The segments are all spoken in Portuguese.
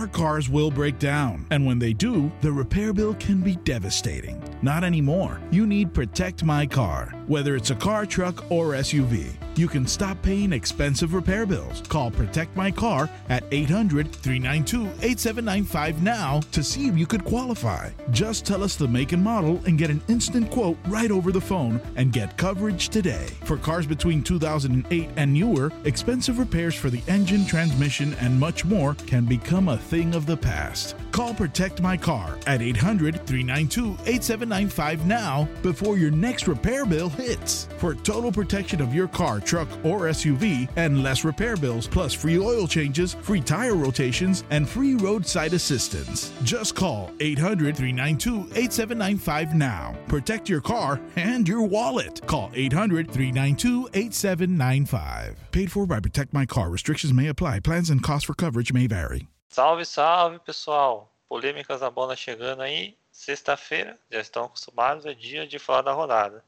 our cars will break down. And when they do, the repair bill can be devastating. Not anymore. You need Protect My Car. Whether it's a car, truck, or SUV, you can stop paying expensive repair bills. Call Protect My Car at 800 392 8795 now to see if you could qualify. Just tell us the make and model and get an instant quote right over the phone and get coverage today. For cars between 2008 and newer, expensive repairs for the engine, transmission, and much more can become a thing of the past. Call Protect My Car at 800 392 8795 now before your next repair bill hits. For total protection of your car, truck, or SUV and less repair bills, plus free oil changes, free tire rotations, and free roadside assistance. Just call 800 392 8795 now. Protect your car and your wallet. Call 800 392 8795. Paid for by Protect My Car. Restrictions may apply. Plans and costs for coverage may vary. Salve, salve, pessoal! Polêmicas da bola chegando aí. Sexta-feira, já estão acostumados, é dia de falar da rodada.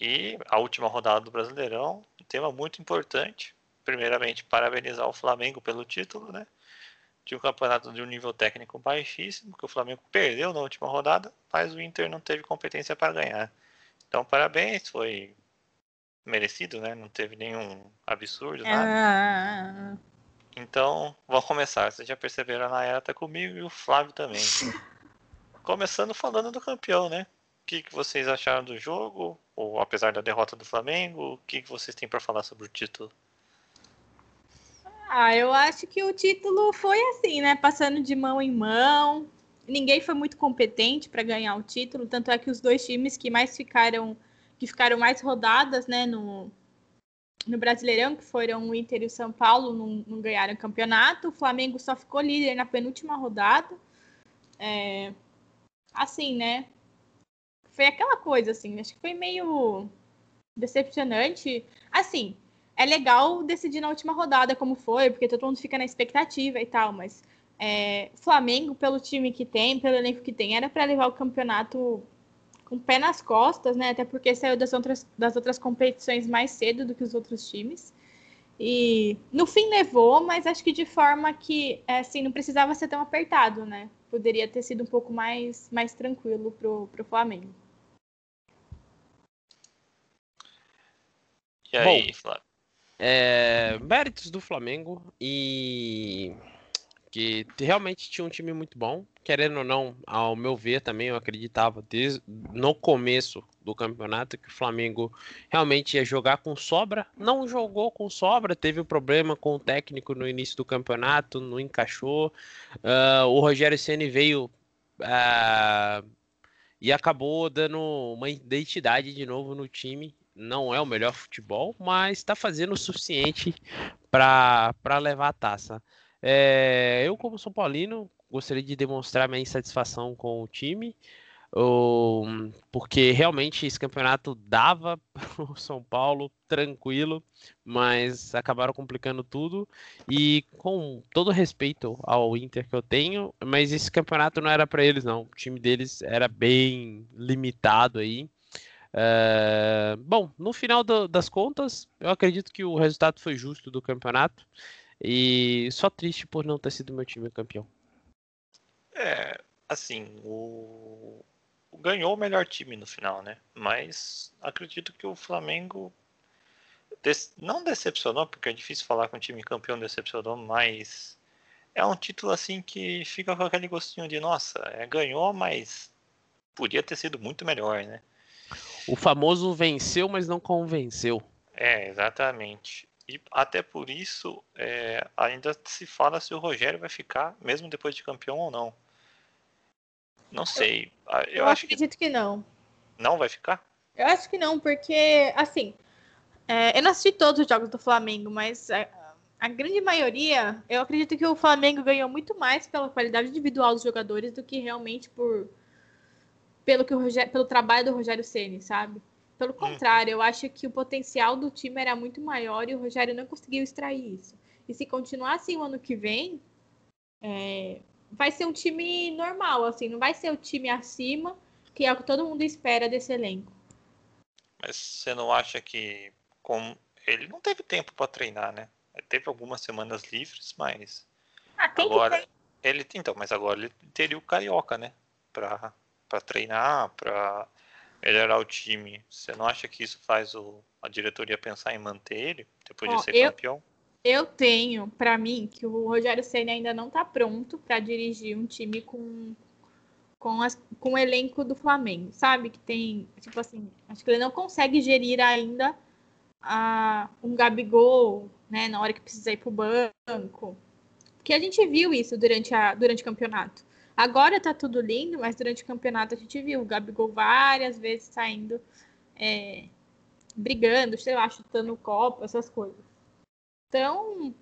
E a última rodada do Brasileirão, um tema muito importante. Primeiramente, parabenizar o Flamengo pelo título, né? De um campeonato de um nível técnico baixíssimo, que o Flamengo perdeu na última rodada, mas o Inter não teve competência para ganhar. Então, parabéns, foi merecido, né? Não teve nenhum absurdo, nada. Ah, Então, vamos começar. Vocês já perceberam, a Nayara tá comigo e o Flávio também. Começando falando do campeão, né? O que, que vocês acharam do jogo? Ou apesar da derrota do Flamengo, o que, que vocês têm para falar sobre o título? ah, eu acho que o título foi assim, né? Passando de mão em mão. Ninguém foi muito competente para ganhar o título, tanto é que os dois times que mais ficaram, que ficaram mais rodadas, né, no, no Brasileirão, que foram o Inter e o São Paulo, não, não ganharam o campeonato. O Flamengo só ficou líder na penúltima rodada. É, assim, né? Foi aquela coisa, assim, acho que foi meio decepcionante. Assim, é legal decidir na última rodada como foi, porque todo mundo fica na expectativa e tal, mas é, Flamengo, pelo time que tem, pelo elenco que tem, era para levar o campeonato com o pé nas costas, né? Até porque saiu das outras, das outras competições mais cedo do que os outros times. E no fim levou, mas acho que de forma que assim não precisava ser tão apertado, né? Poderia ter sido um pouco mais, mais tranquilo pro, pro Flamengo. E aí, Flávio? É, méritos do Flamengo e que realmente tinha um time muito bom. Querendo ou não, ao meu ver também, eu acreditava desde no começo do campeonato que o Flamengo realmente ia jogar com sobra. Não jogou com sobra, teve um problema com o técnico no início do campeonato, não encaixou. Uh, o Rogério Ceni veio uh, e acabou dando uma identidade de novo no time. Não é o melhor futebol, mas está fazendo o suficiente para levar a taça. É, eu, como São Paulino, gostaria de demonstrar minha insatisfação com o time, porque realmente esse campeonato dava para o São Paulo tranquilo, mas acabaram complicando tudo. E com todo respeito ao Inter que eu tenho, mas esse campeonato não era para eles, não. O time deles era bem limitado aí. É, bom, no final do, das contas, eu acredito que o resultado foi justo do campeonato. E só triste por não ter sido meu time campeão. É, assim, o... ganhou o melhor time no final, né? Mas acredito que o Flamengo des... não decepcionou, porque é difícil falar que um time campeão decepcionou, mas é um título assim que fica com aquele gostinho de nossa, é, ganhou, mas podia ter sido muito melhor, né? O famoso venceu, mas não convenceu. É, exatamente. E até por isso é, ainda se fala se o Rogério vai ficar, mesmo depois de campeão ou não. Não sei. Ah, Eu, Eu, acho que acredito que... não. não vai ficar. Eu acho que não, porque, assim, é, eu não assisti todos os jogos do Flamengo, mas a, a grande maioria, eu acredito que o Flamengo ganhou muito mais pela qualidade individual dos jogadores do que realmente por pelo que o Rogério, pelo trabalho do Rogério Ceni, sabe? Pelo contrário, eu acho que o potencial do time era muito maior e o Rogério não conseguiu extrair isso. E se continuar assim o ano que vem, é, vai ser um time normal, assim, não vai ser o time acima, que é o que todo mundo espera desse elenco. Mas você não acha que com ele não teve tempo para treinar, né? Ele teve algumas semanas livres, mas Ah, Agora-? Ele, então, mas agora ele teria o Carioca, né? Pra, pra treinar, pra melhorar o time. Você não acha que isso faz o, a diretoria pensar em manter ele depois Ó, de ser eu- campeão? Eu tenho pra mim que o Rogério Ceni ainda não tá pronto pra dirigir um time com com, as, com o elenco do Flamengo, sabe? Que tem, tipo assim, acho que ele não consegue gerir ainda a, um Gabigol, né, na hora que precisa ir pro banco. Porque a gente viu isso durante, a, durante o campeonato. Agora tá tudo lindo, mas durante o campeonato a gente viu o Gabigol várias vezes saindo, é, brigando, sei lá, chutando o copo, essas coisas. Então,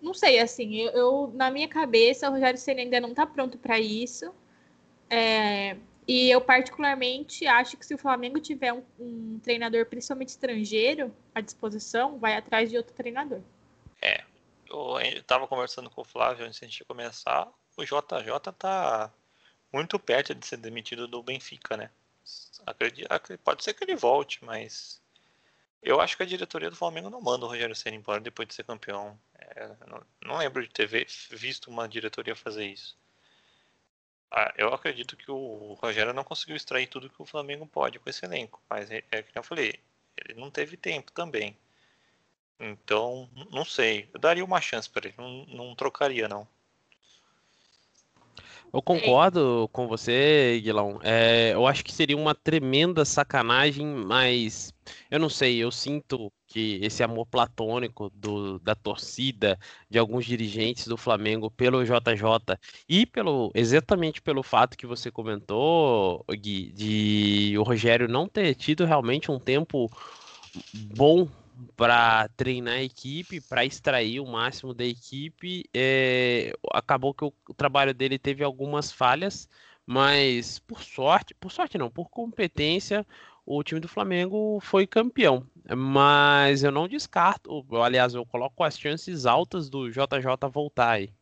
não sei, assim, eu, eu- na minha cabeça o Rogério Ceni ainda não tá pronto para isso. É, e eu particularmente acho que se o Flamengo tiver um, um treinador, principalmente estrangeiro, à disposição, vai atrás de outro treinador. Eu estava conversando com o Flávio antes de começar. O JJ tá muito perto de ser demitido do Benfica, né? Acredi- acre- Pode ser que ele volte, mas eu acho que a diretoria do Flamengo não manda o Rogério Ceni embora depois de ser campeão. É, não, não lembro de ter visto uma diretoria fazer isso. Ah, eu acredito que o Rogério não conseguiu extrair tudo que o Flamengo pode com esse elenco, mas é, é que eu falei, ele não teve tempo também. Então, não sei. Eu daria uma chance para ele. Não, não trocaria, não. Eu concordo com você, Guilão. É, eu acho que seria uma tremenda sacanagem, mas eu não sei, eu sinto que esse amor platônico do, da torcida, de alguns dirigentes do Flamengo pelo JJ e pelo exatamente pelo fato que você comentou, Gui, de o Rogério não ter tido realmente um tempo bom para treinar a equipe, para extrair o máximo da equipe. É, acabou que o, o trabalho dele teve algumas falhas, mas por sorte, por sorte não, por competência, o time do Flamengo foi campeão. Mas eu não descarto, aliás, eu coloco as chances altas do JJ voltar aí.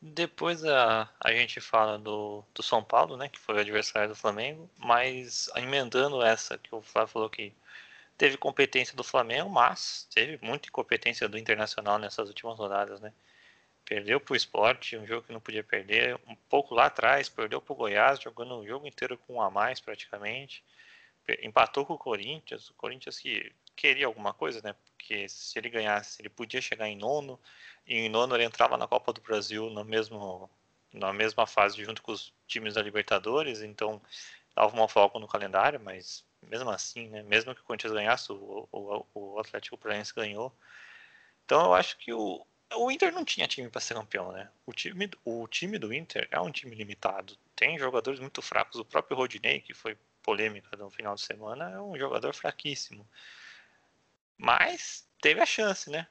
Depois a, a gente fala do, do São Paulo, né? Que foi o adversário do Flamengo. Mas emendando essa que o Flávio falou que teve competência do Flamengo, mas teve muita incompetência do Internacional nessas últimas rodadas, né? Perdeu pro esporte, um jogo que não podia perder. Um pouco lá atrás, perdeu pro Goiás, jogando o jogo inteiro com um a mais praticamente. Empatou com o Corinthians, o Corinthians que queria alguma coisa, né? Porque se ele ganhasse, ele podia chegar em nono, e em nono ele entrava na Copa do Brasil no mesmo, na mesma fase junto com os times da Libertadores, então dava uma folga no calendário, mas mesmo assim, né? Mesmo que o Corinthians ganhasse, o, o, o Atlético Paranaense ganhou. Então eu acho que o, o Inter não tinha time para ser campeão, né? O time, o time do Inter é um time limitado. Tem jogadores muito fracos. O próprio Rodinei, que foi polêmica no final de semana, é um jogador fraquíssimo. Mas teve a chance, né?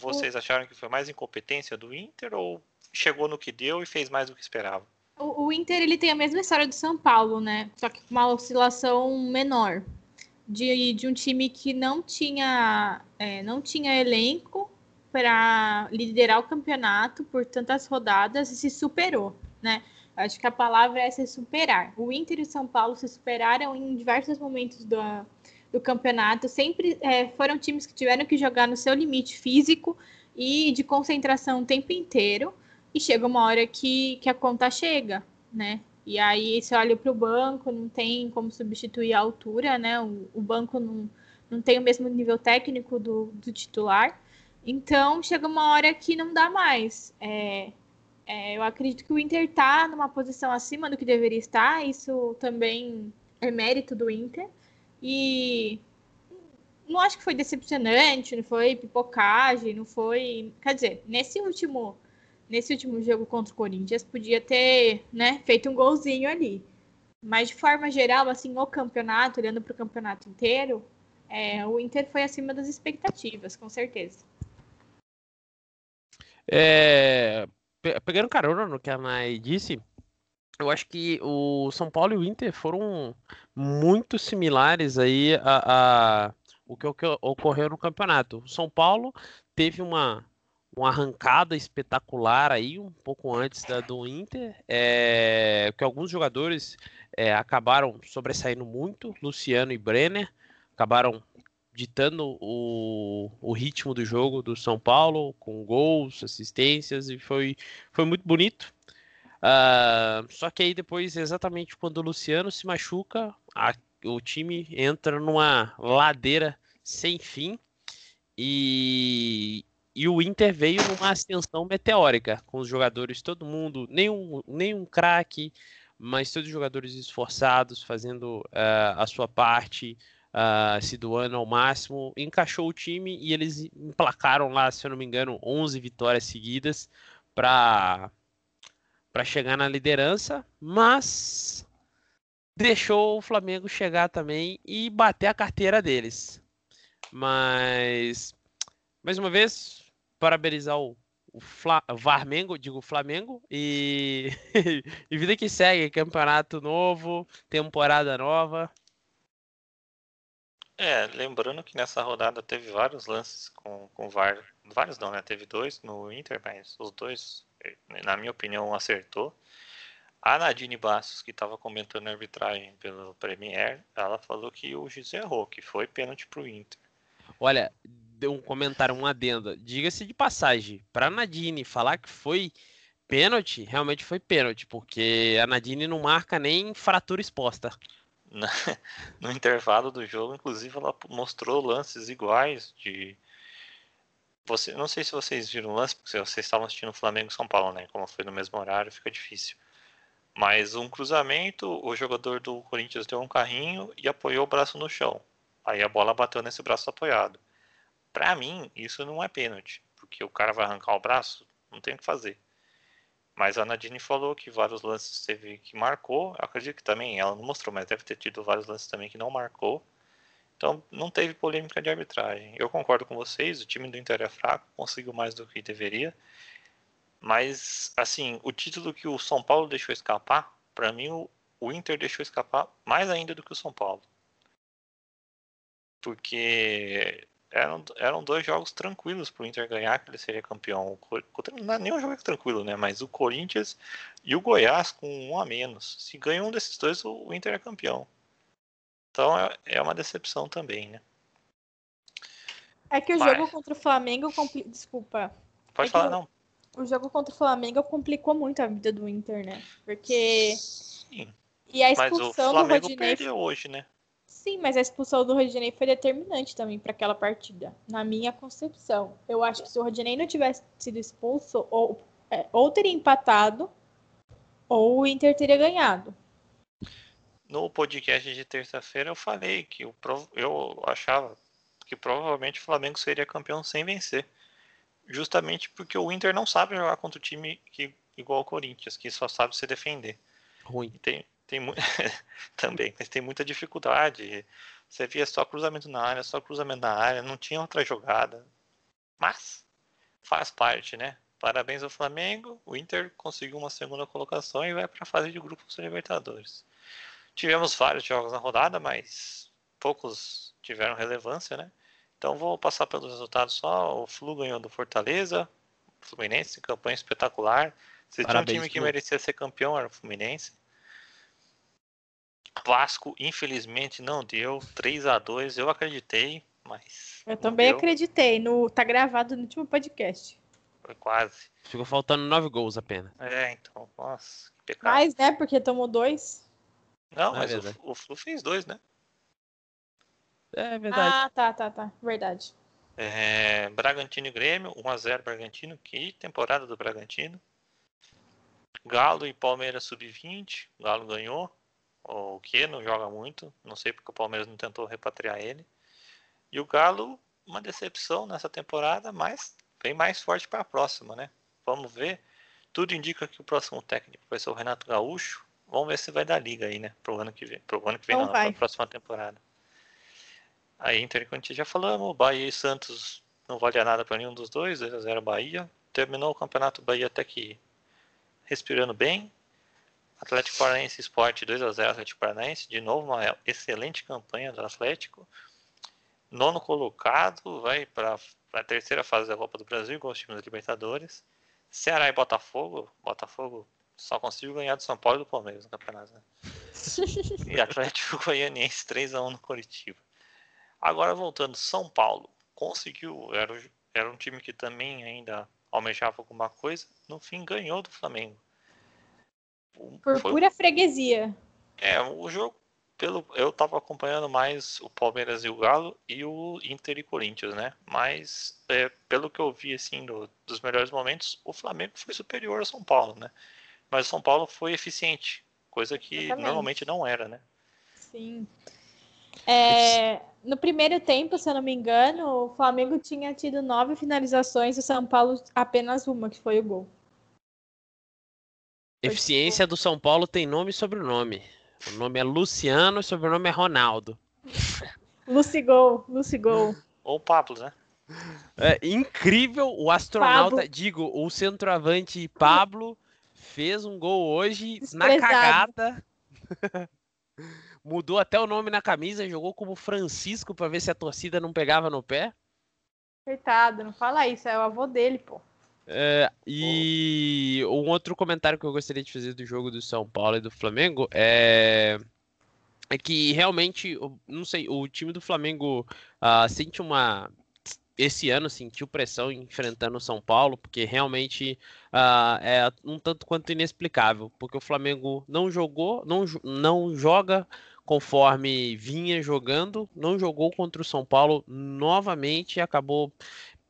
Vocês acharam que foi mais incompetência do Inter ou chegou no que deu e fez mais do que esperava? O, Inter ele tem a mesma história do São Paulo, né? Só que com uma oscilação menor. De, de um time que não tinha, é, não tinha elenco para liderar o campeonato por tantas rodadas e se superou, né? Acho que a palavra é se superar. O Inter e o São Paulo se superaram em diversos momentos do, do campeonato. Sempre é, foram times que tiveram que jogar no seu limite físico e de concentração o tempo inteiro. E chega uma hora que, que a conta chega, né? E aí você olha para o banco, não tem como substituir a altura, né? O, o banco não, não tem o mesmo nível técnico do, do titular. Então chega uma hora que não dá mais. É, é, eu acredito que o Inter está numa posição acima do que deveria estar. Isso também é mérito do Inter. E não acho que foi decepcionante, não foi pipocagem, não foi. Quer dizer, nesse último nesse último jogo contra o Corinthians podia ter né, feito um golzinho ali. Mas de forma geral, assim, o campeonato, olhando para o campeonato inteiro, é, o Inter foi acima das expectativas, com certeza. É, pegando carona no que a Nai disse, eu acho que o São Paulo e o Inter foram muito similares aí a, a o que ocorreu no campeonato. O São Paulo teve uma uma arrancada espetacular aí, um pouco antes da do Inter, é, que alguns jogadores é, acabaram sobressaindo muito, Luciano e Brenner, acabaram ditando o, o ritmo do jogo do São Paulo, com gols, assistências, e foi, foi muito bonito. Uh, só que aí depois, exatamente quando o Luciano se machuca, a, o time entra numa ladeira sem fim e, e o Inter veio numa ascensão meteórica, com os jogadores, todo mundo, nenhum, nenhum craque, mas todos os jogadores esforçados, fazendo uh, a sua parte, uh, se doando ao máximo, encaixou o time e eles emplacaram lá, se eu não me engano, 11 vitórias seguidas para chegar na liderança, mas deixou o Flamengo chegar também e bater a carteira deles. Mas mais uma vez, parabenizar o, o Fla, Varmengo, digo Flamengo, e, e vida que segue, campeonato novo, temporada nova. É, lembrando que nessa rodada teve vários lances com, com VAR. Vários não, né? Teve dois no Inter, mas os dois, na minha opinião, acertou. A Nadine Bastos, que estava comentando a arbitragem pelo Premier, ela falou que o juiz errou, que foi pênalti para o Inter. Olha, deu um comentário, um adendo. Diga-se de passagem, para Nadine falar que foi pênalti, realmente foi pênalti, porque a Nadine não marca nem fratura exposta. no intervalo do jogo, inclusive ela mostrou lances iguais de você, não sei se vocês viram o lance, porque vocês estavam assistindo Flamengo São Paulo, né? Como foi no mesmo horário, fica difícil. Mas um cruzamento, o jogador do Corinthians deu um carrinho e apoiou o braço no chão. Aí a bola bateu nesse braço apoiado. Para mim, isso não é pênalti, porque o cara vai arrancar o braço, não tem o que fazer. Mas a Nadine falou que vários lances teve que marcou. Eu acredito que também ela não mostrou, mas deve ter tido vários lances também que não marcou. Então não teve polêmica de arbitragem. Eu concordo com vocês, o time do Inter é fraco, conseguiu mais do que deveria. Mas, assim, o título que o São Paulo deixou escapar, para mim o, o Inter deixou escapar mais ainda do que o São Paulo. Porque eram, eram dois jogos tranquilos para o Inter ganhar, que ele seria campeão. Não é nem um jogo tranquilo, né? Mas o Corinthians e o Goiás com um a menos. Se ganha um desses dois, o Inter é campeão. Então é, é uma decepção também, né? É que o Mas... jogo contra o Flamengo. Compli... Desculpa. Pode é falar, não. O jogo contra o Flamengo complicou muito a vida do Inter, né? Porque. Sim. E a expulsão Mas o Flamengo do Rodinei. perdeu hoje, né? Sim, mas a expulsão do Rodinei foi determinante também para aquela partida, na minha concepção. Eu acho que se o Rodinei não tivesse sido expulso, ou, é, ou teria empatado, ou o Inter teria ganhado. No podcast de terça-feira eu falei que eu, eu achava que provavelmente o Flamengo seria campeão sem vencer. Justamente porque o Inter não sabe jogar contra o time que, igual o Corinthians, que só sabe se defender. Ruim. Tem, tem mu... também, mas tem muita dificuldade. Você via só cruzamento na área, só cruzamento na área, não tinha outra jogada. Mas faz parte, né? Parabéns ao Flamengo. O Inter conseguiu uma segunda colocação e vai para a fase de grupos da Libertadores. Tivemos vários jogos na rodada, mas poucos tiveram relevância, né? Então vou passar pelos resultados só. O Flu ganhou do Fortaleza, Fluminense, campanha espetacular. Se Parabéns, tinha um time que merecia ser campeão, era o Fluminense. Vasco, infelizmente, não deu. 3 a 2 eu acreditei, mas. Eu também deu. acreditei. No, tá gravado no último podcast. Foi quase. Ficou faltando 9 gols apenas. É, então, nossa, que pecado. Mais, né? Porque tomou dois. Não, é mas o, o Flu fez dois, né? É verdade. Ah, tá, tá, tá. Verdade. É, Bragantino e Grêmio, 1x0 Bragantino. Que temporada do Bragantino. Galo e Palmeiras sub-20. Galo ganhou. O que não joga muito. Não sei porque o Palmeiras não tentou repatriar ele. E o Galo, uma decepção nessa temporada, mas vem mais forte para a próxima, né? Vamos ver. Tudo indica que o próximo técnico vai ser o Renato Gaúcho. Vamos ver se vai dar liga aí, né? Pro ano que vem. Pro ano que vem, não, não para a próxima temporada. Aí Inter, como já falamos, Bahia e Santos não valia nada para nenhum dos dois, 2x0 Bahia. Terminou o campeonato Bahia até que respirando bem. Atlético Paranaense Esporte 2x0 Atlético Paranaense. De novo, uma excelente campanha do Atlético. Nono colocado, vai para a terceira fase da Copa do Brasil, com os times da Libertadores. Ceará e Botafogo. Botafogo só conseguiu ganhar do São Paulo e do Palmeiras no campeonato. Né? e Atlético Goianiense 3x1 no Curitiba. Agora voltando, São Paulo conseguiu, era, era um time que também ainda almejava alguma coisa, no fim ganhou do Flamengo. Por Foi, pura freguesia. É, o jogo, pelo, eu tava acompanhando mais o Palmeiras e o Galo e o Inter e Corinthians, né? Mas é, pelo que eu vi assim do, dos melhores momentos, o Flamengo foi superior ao São Paulo, né? Mas o São Paulo foi eficiente, coisa que Exatamente. normalmente não era, né? Sim. É, no primeiro tempo, se eu não me engano, o Flamengo tinha tido nove finalizações e o São Paulo apenas uma, que foi o gol. Eficiência do São Paulo tem nome e sobrenome. O nome é Luciano e o sobrenome é Ronaldo. Lucigol, Lucigol. Ou Pablo, né? É incrível o astronauta, Pablo. digo, o centroavante Pablo fez um gol hoje na cagada. Mudou até o nome na camisa, jogou como Francisco para ver se a torcida não pegava no pé. Coitado, não fala isso, é o avô dele, pô. É, e um outro comentário que eu gostaria de fazer do jogo do São Paulo e do Flamengo é, é que realmente, não sei, o time do Flamengo uh, sente uma. Esse ano sentiu pressão enfrentando o São Paulo, porque realmente uh, é um tanto quanto inexplicável, porque o Flamengo não jogou, não, não joga conforme vinha jogando, não jogou contra o São Paulo novamente e acabou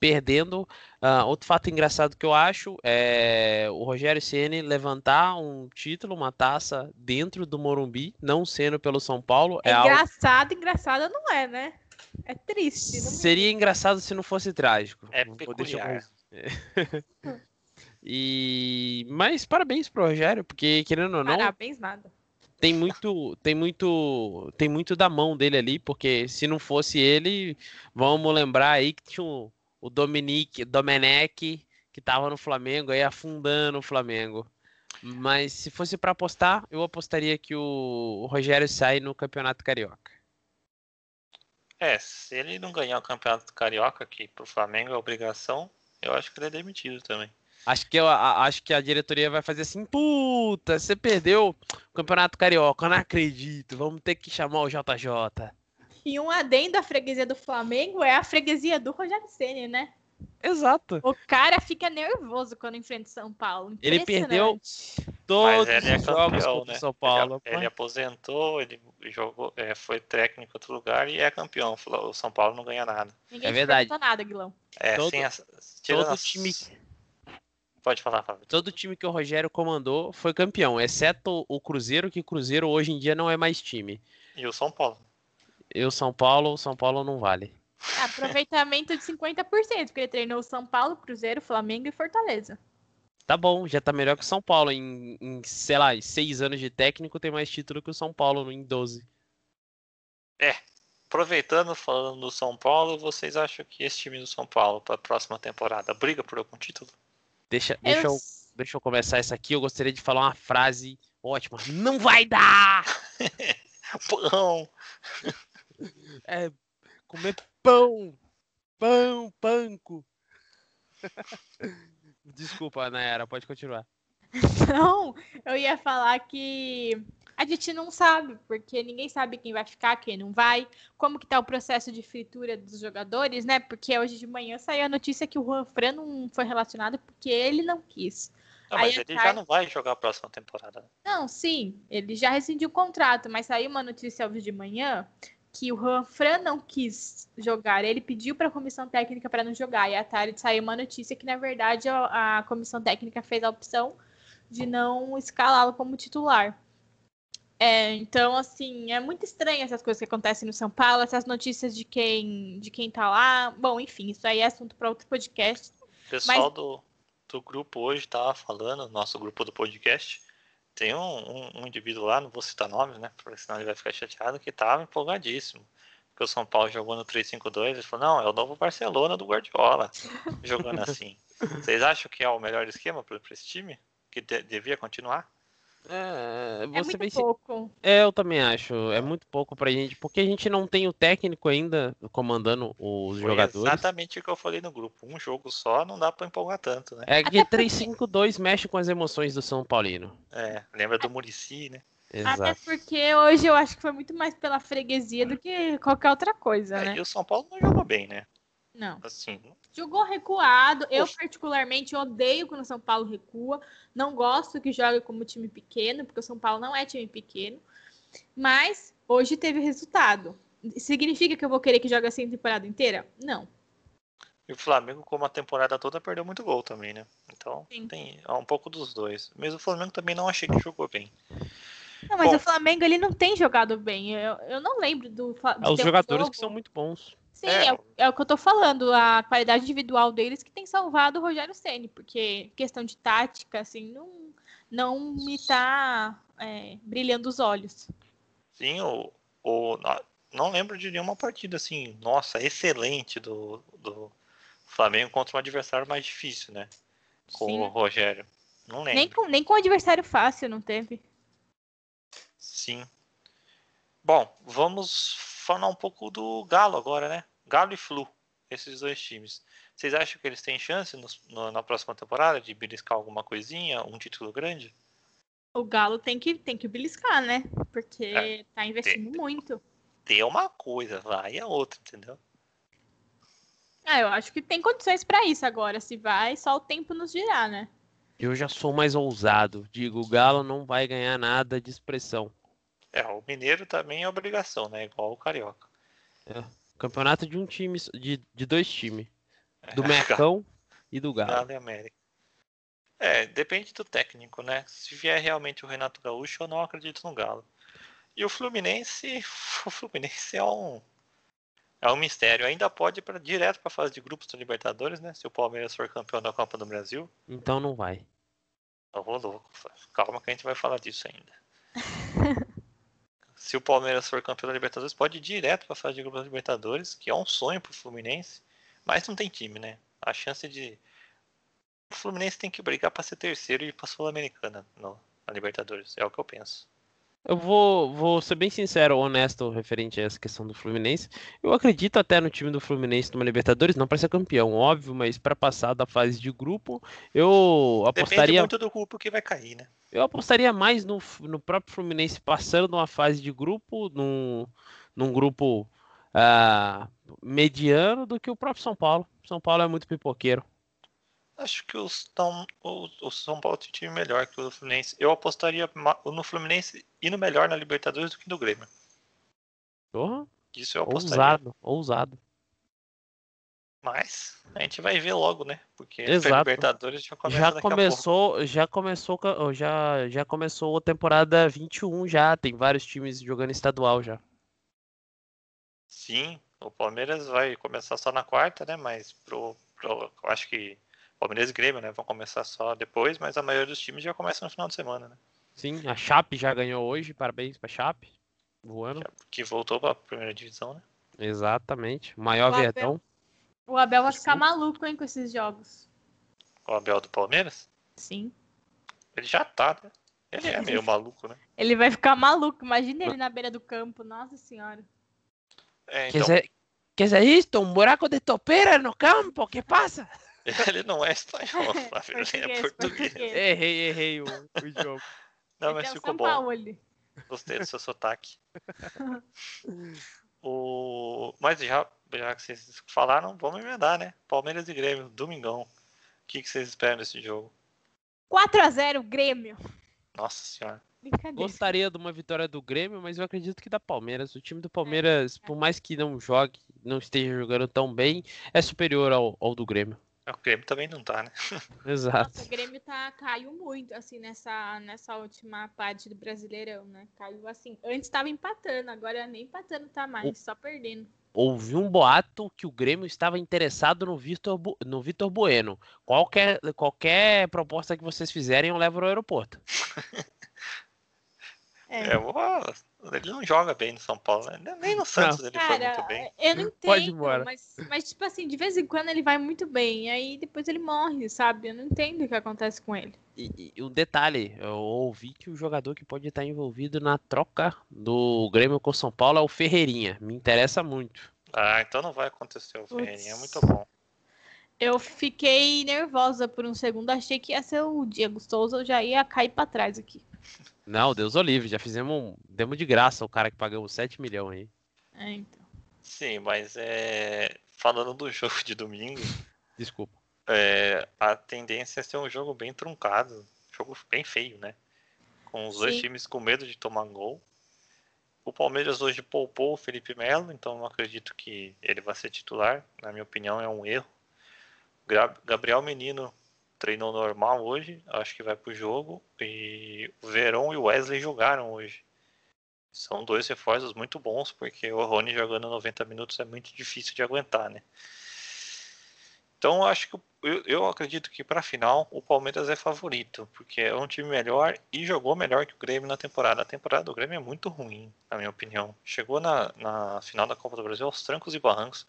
perdendo. Uh, outro fato engraçado que eu acho é o Rogério Ceni levantar um título, uma taça dentro do Morumbi, não sendo peloÃo Paulo. É, é engraçado, algo... engraçado não é, né? É triste. Seria engraçado se não fosse trágico. É peculiar. e mas parabéns pro Rogério, porque querendo ou não. Parabéns nada tem muito, tem muito, tem muito da mão dele ali, porque se não fosse ele, vamos lembrar aí que tinha o, o Dominique, Domenech, que tava no Flamengo aí afundando o Flamengo. Mas se fosse para apostar, eu apostaria que o, Rogério sai no Campeonato Carioca. É, se ele não ganhar o Campeonato Carioca, que pro Flamengo é obrigação, eu acho que ele é demitido também. Acho que, eu, a, acho que a diretoria vai fazer assim, puta, você perdeu o Campeonato Carioca, eu não acredito, vamos ter que chamar o JJ. E um adendo à freguesia do Flamengo é a freguesia do Rogério Ceni, né? Exato. O cara fica nervoso quando enfrenta São Paulo. Ele perdeu todos ele é os jogos contra né? São Paulo. Ele, ele, aposentou, ele jogou, é, foi técnico em outro lugar e é campeão. O São Paulo não ganha nada. Ninguém é verdade. nada, Guilão. É, todo, todo time Pode falar, Fábio. Todo time que o Rogério comandou foi campeão, exceto o Cruzeiro, que o Cruzeiro hoje em dia não é mais time. E o São Paulo. E o São Paulo, o São Paulo não vale. Aproveitamento de 50%, porque ele treinou o São Paulo, Cruzeiro, Flamengo e Fortaleza. Tá bom, já tá melhor que o São Paulo. Em, em sei lá, seis anos de técnico tem mais título que o São Paulo em 12. É, aproveitando, falando do São Paulo, vocês acham que esse time do São Paulo para a próxima temporada briga por algum título? Deixa, deixa, eu... deixa eu começar isso aqui. Eu gostaria de falar uma frase ótima. Não vai dar! Pão! É, comer pão! Pão, panco! Desculpa, Nayara, pode continuar. Não, eu ia falar que a gente não sabe, porque ninguém sabe quem vai ficar, quem não vai, como que tá o processo de fritura dos jogadores, né? Porque hoje de manhã saiu a notícia que o Juan Fran não foi relacionado porque ele não quis. Não, mas ele já não vai jogar a próxima temporada. Né? Não, sim, ele já rescindiu o contrato, mas saiu uma notícia hoje de manhã que o Juan Fran não quis jogar. Ele pediu para a comissão técnica para não jogar. E à tarde saiu uma notícia que, na verdade, a, a comissão técnica fez a opção de não escalá-lo como titular. É, então, assim, é muito estranho essas coisas que acontecem no São Paulo, essas notícias de quem de quem tá lá. Bom, enfim, isso aí é assunto para outro podcast. O pessoal Mas... do, do grupo hoje tava falando, nosso grupo do podcast, tem um, um, um, indivíduo lá, não vou citar nomes, né? Porque senão ele vai ficar chateado, que tava empolgadíssimo. Porque o São Paulo jogou no 3-5-2, ele falou, não, é o novo Barcelona do Guardiola, jogando assim. Vocês acham que é o melhor esquema para esse time? Que de, devia continuar? É, é muito bem... pouco. É, eu também acho. É muito pouco pra gente, porque a gente não tem o técnico ainda comandando os Foi jogadores. Exatamente o que eu falei no grupo. Um jogo só não dá pra empolgar tanto, né? É que 3-5-2 mexe com as emoções do São Paulino. É, lembra do Murici, né? Até Exato. porque hoje eu acho que foi muito mais pela freguesia do que qualquer outra coisa, É, né? E o São Paulo não jogou bem, né? Não. Assim, Jogou recuado. Eu, particularmente, odeio quando o São Paulo recua. Não gosto que jogue como time pequeno, porque o São Paulo não é time pequeno. Mas hoje teve resultado. Significa que eu vou querer que jogue assim a temporada inteira? Não. E o Flamengo, como a temporada toda, perdeu muito gol também, né? Então Sim. tem é um pouco dos dois. Mesmo o Flamengo também não achei que jogou bem. Não, mas Bom. o Flamengo ele não tem jogado bem. Eu, eu não lembro do. De É os jogadores que jogo. são muito bons. Sim, É. é, o- é o que eu tô falando. A qualidade individual deles que tem salvado o Rogério Ceni, porque questão de tática, assim, não, não me tá é, brilhando os olhos. Sim, o, o, não lembro de nenhuma partida assim, nossa, excelente do, do Flamengo contra um adversário mais difícil, né? Com Sim. o Rogério. Não lembro. Nem com, nem com adversário fácil não teve. Sim. Bom, vamos falar um pouco do Galo agora, né? Galo e Flu, esses dois times. Vocês acham que eles têm chance nos- no- na próxima temporada de beliscar alguma coisinha, um título grande? O Galo tem que, tem que beliscar, né? Porque É, tá investindo tem- muito. Tem uma coisa, vai a outra, entendeu? Ah, eu acho que tem condições pra isso agora. Se vai, só o tempo nos dirá, né? Eu já sou mais ousado. Digo, o Galo não vai ganhar nada de expressão. É, o Mineiro também é obrigação, né? Igual o Carioca. Campeonato de um time, de, de dois times. Do É, Mecão e do Galo. Galo e América. É, depende do técnico, né? Se vier realmente o Renato Gaúcho, eu não acredito no Galo. E o Fluminense, o Fluminense é um é um mistério. Ainda pode ir pra, direto para a fase de grupos da Libertadores, né? Se o Palmeiras for campeão da Copa do Brasil. Então não vai. Ô, louco, calma que a gente vai falar disso ainda. Se o Palmeiras for campeão da Libertadores, pode ir direto para a fase de grupos da Libertadores, que é um sonho pro Fluminense, mas não tem time, né? A chance de o Fluminense tem que brigar para ser terceiro e ir para Sul-Americana na Libertadores, é o que eu penso. Eu vou, vou ser bem sincero, honesto, referente a essa questão do Fluminense. Eu acredito até no time do Fluminense numa Libertadores, não para ser campeão, óbvio, mas para passar da fase de grupo, eu Depende apostaria, muito do grupo que vai cair, né? eu apostaria mais no, no próprio Fluminense passando numa fase de grupo, num, num grupo ah, mediano, do que o próprio São Paulo. São Paulo é muito pipoqueiro. Acho que os tão, o, o São Paulo tem um time melhor que o Fluminense. Eu apostaria no Fluminense indo melhor na Libertadores do que no Grêmio. Porra, Isso eu apostaria. ousado, ousado. Mas a gente vai ver logo, né? Porque a Exato. Libertadores já começa Já começou, já começou, ca- já, já começou a temporada 21 já, tem vários times jogando estadual já. Sim, o Palmeiras vai começar só na quarta, né? Mas pro, pro acho que Palmeiras e Grêmio, né? Vão começar só depois, mas a maioria dos times já começa no final de semana, né? Sim, a Chape já ganhou hoje, parabéns pra Chape. Voando. Que voltou pra primeira divisão, né? Exatamente. O maior O Abel. verdão. O Abel vai ficar Sim. maluco, hein, com esses jogos. O Abel do Palmeiras. Sim. Ele já tá, né? Ele é meio maluco, né? Ele vai ficar maluco. Imagina ele na beira do campo. Nossa senhora. É, Que então, que é isto? Um buraco de topeira no campo? Que passa? ele não é espanhol, Flávio, ele é português. Errei, errei o, o jogo. Não, Ele mas é ficou São bom. Paulo ali. Gostei do seu sotaque. o... Mas já, já que vocês falaram, vamos emendar, né? Palmeiras e Grêmio, domingão. O que, que vocês esperam desse jogo? 4x0 Grêmio. Nossa senhora. Gostaria de uma vitória do Grêmio, mas eu acredito que da Palmeiras. O time do Palmeiras, por mais que não jogue, não esteja jogando tão bem, é superior ao, ao do Grêmio. É, O Grêmio também não tá, né? Exato. Nossa, o Grêmio tá, caiu muito, assim, nessa, nessa última parte do Brasileirão, né? Caiu assim. Antes tava empatando, agora nem empatando tá mais, só perdendo. Houve um boato que o Grêmio estava interessado no Vitor, Bu- no Vitor Bueno. Qualquer, qualquer proposta que vocês fizerem, eu levo ao aeroporto. É. É, o- ele não joga bem no São Paulo, né? Nem no Santos ele foi Cara, muito bem. eu não entendo, Pode ir embora. mas, mas, tipo assim, de vez em quando ele vai muito bem, aí depois ele morre, sabe? Eu não entendo o que acontece com ele. E, e um detalhe, eu ouvi que o jogador que pode estar envolvido na troca do Grêmio com o São Paulo é o Ferreirinha. Me interessa muito. Ah, então não vai acontecer. O. Ferreirinha é muito bom. Eu fiquei nervosa por um segundo, achei que ia ser o Diego Souza, eu já ia cair pra trás aqui. Não, Deus o livre, já fizemos um. Demos de graça o cara que pagou 7 milhões aí. É, então. Sim, mas é... falando do jogo de domingo, Desculpa. é, a tendência é ser um jogo bem truncado, jogo bem feio, né? Com os dois Sim. times com medo de tomar gol. O Palmeiras hoje poupou o Felipe Melo, então não acredito que ele vai ser titular. Na minha opinião, é um erro. Gabriel Menino treinou normal hoje, acho que vai pro jogo. E o Verón e o Wesley jogaram hoje. São dois reforços muito bons, porque o Rony jogando 90 minutos é muito difícil de aguentar, né? Então acho que eu, eu acredito que para a final o Palmeiras é favorito, porque é um time melhor e jogou melhor que o Grêmio na temporada. A temporada do Grêmio é muito ruim, na minha opinião. Chegou na, na final da Copa do Brasil aos trancos e barrancos.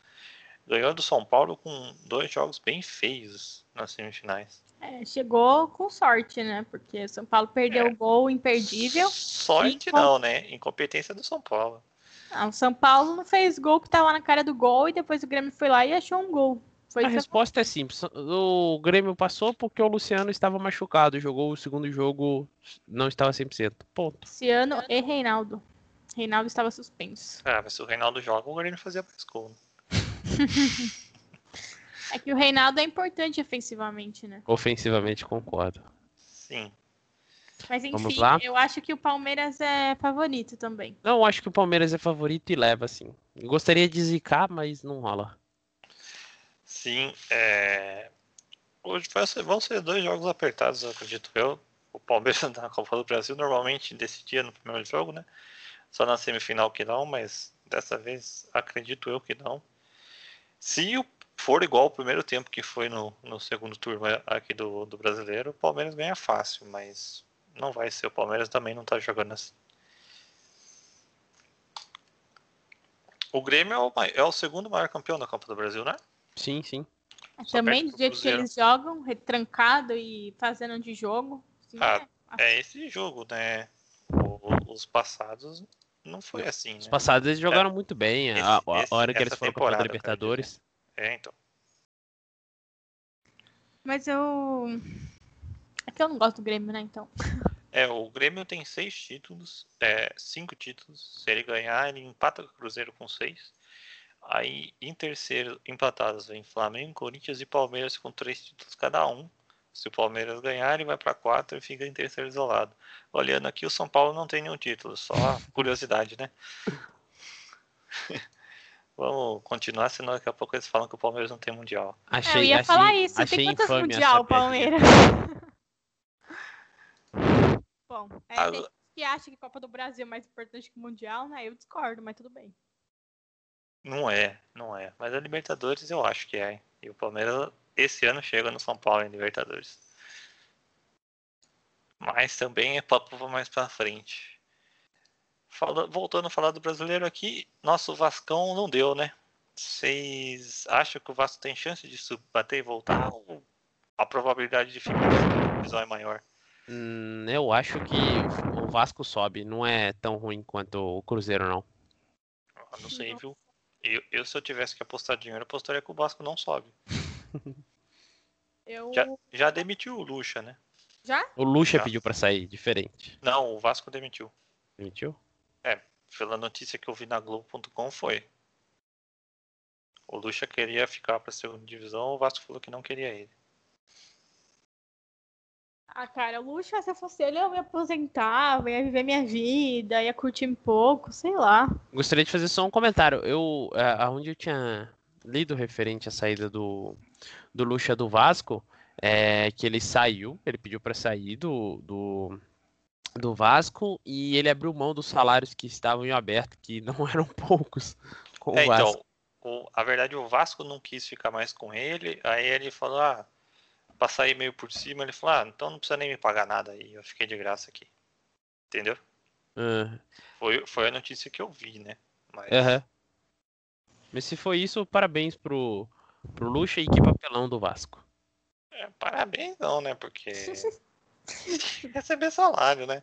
Ganhou do São Paulo com dois jogos bem feios nas semifinais. É, chegou com sorte, né? Porque o São Paulo perdeu É. o gol imperdível. Sorte E com- não, né? Incompetência do São Paulo. Ah, o São Paulo não fez gol que tava na cara do gol e depois o Grêmio foi lá e achou um gol. Foi A resposta é simples. O Grêmio passou porque o Luciano estava machucado. Jogou o segundo jogo, não estava 100%. Ponto. Luciano e Reinaldo. Reinaldo estava suspenso. Ah, mas se o Reinaldo joga, o Grêmio fazia mais gol. É que o Reinaldo é importante ofensivamente, né? Ofensivamente, concordo. Sim. Mas enfim, eu acho que o Palmeiras é favorito também. Não, acho que o Palmeiras é favorito e leva, assim. Gostaria de zicar, mas não rola. Sim, é... hoje vai ser- vão ser dois jogos apertados, eu acredito eu. O Palmeiras na Copa do Brasil normalmente decidia no primeiro jogo, né? Só na semifinal que não, mas dessa vez acredito eu que não. Se o- for igual o primeiro tempo que foi no, no segundo turno aqui do, do brasileiro, o Palmeiras ganha fácil, mas não vai ser. O Palmeiras também não tá jogando assim. O Grêmio é o, é o segundo maior campeão da Copa do Brasil, né? Sim, sim. Só também do jeito que eles jogam, retrancado e fazendo de jogo. assim, Ah, é- É esse jogo, né? O- os passados não foi assim, Os né? passados eles jogaram muito bem. Esse- a, a esse- hora que eles foram eu quero Libertadores. É, então. Mas eu. É que eu não gosto do Grêmio, né? Então. É, o Grêmio tem seis títulos, é, cinco títulos. Se ele ganhar, ele empata com o Cruzeiro com seis. Aí, em terceiro, empatados vem Flamengo, Corinthians e Palmeiras com três títulos cada um. Se o Palmeiras ganhar, ele vai para quatro e fica em terceiro isolado. Olhando aqui, o São Paulo não tem nenhum título, só curiosidade, né? Vamos continuar, senão daqui a pouco eles falam que o Palmeiras não tem mundial. É, Achei, eu ia achei, falar isso. achei Tem quantos mundial. Palmeiras? Bom, é, Ah, tem gente que acha que Copa do Brasil é mais importante que o Mundial, né? Eu discordo, mas tudo bem. Não é, não é. Mas a Libertadores eu acho que é. E o Palmeiras esse ano chega no São Paulo em Libertadores. Mas também é papo mais pra frente. Fala- voltando a falar do brasileiro aqui, nosso Vascão não deu, né? Vocês acham que o Vasco tem chance de sub- bater e voltar? Ou a probabilidade de ficar na divisão é maior? Hum, eu acho que o Vasco sobe. Não é tão ruim quanto o Cruzeiro, não. Eu não sei, viu? Eu, eu, se eu tivesse que apostar dinheiro, eu apostaria que o Vasco não sobe. Eu. Já, já demitiu o Lucha, né? Já? O Lucha Já. pediu pra sair, diferente. Não, o Vasco demitiu. Demitiu? Pela notícia que eu vi na Globo.com foi. O Lucha queria ficar para a segunda divisão, o Vasco falou que não queria ele. Ah, cara, o Lucha, se eu fosse ele, eu ia aposentar, eu ia viver minha vida, ia curtir um pouco, sei lá. Gostaria de fazer só um comentário. Eu, é, aonde eu tinha lido referente à saída do, do Lucha do Vasco, é que ele saiu, ele pediu para sair do, do, do Vasco e ele abriu mão dos salários que estavam em aberto, que não eram poucos com É, o Vasco. então, o, a verdade, o Vasco não quis ficar mais com ele, aí ele falou, ah, pra sair meio por cima, ele falou, ah, então não precisa nem me pagar nada aí, eu fiquei de graça aqui. Entendeu? Ah, Foi, foi a notícia que eu vi, né? Mas, aham. Mas se foi isso, parabéns pro, pro Lucha e que papelão do Vasco. é, parabéns não, né? Porque receber salário, né?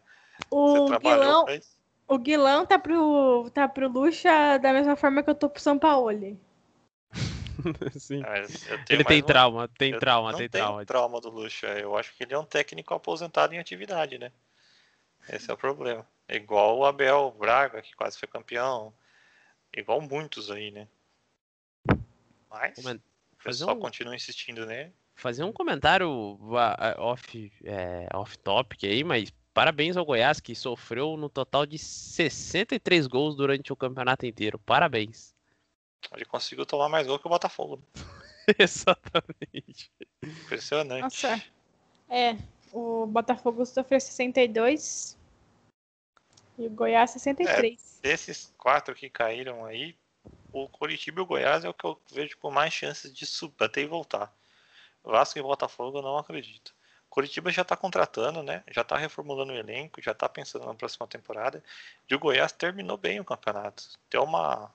O Você Guilão, pra isso. o Guilão tá pro, tá pro Lucha da mesma forma que eu tô pro São Paulo. Sim. Mas tenho Ele tem uma- trauma, tem eu trauma, não tem trauma. trauma do Lucha. Eu acho que ele é um técnico aposentado em atividade, né? Esse é o problema. É Igual o Abel Braga, que quase foi campeão. Igual muitos aí, né? Mas fazer pessoal um- continua insistindo nele. Fazer um comentário off, é, off topic aí, mas parabéns ao Goiás que sofreu no total de 63 gols durante o campeonato inteiro. Parabéns. Ele conseguiu tomar mais gol que o Botafogo. Exatamente. Impressionante. Nossa. É, o Botafogo sofreu 62 e o Goiás 63. Desses quatro que caíram aí, o Coritiba e o Goiás é o que eu vejo com mais chances de subir, bater e voltar. Vasco e Botafogo eu não acredito. Coritiba já está contratando, né? Já está reformulando o elenco, já está pensando na próxima temporada. E o Goiás terminou bem o campeonato. Deu uma.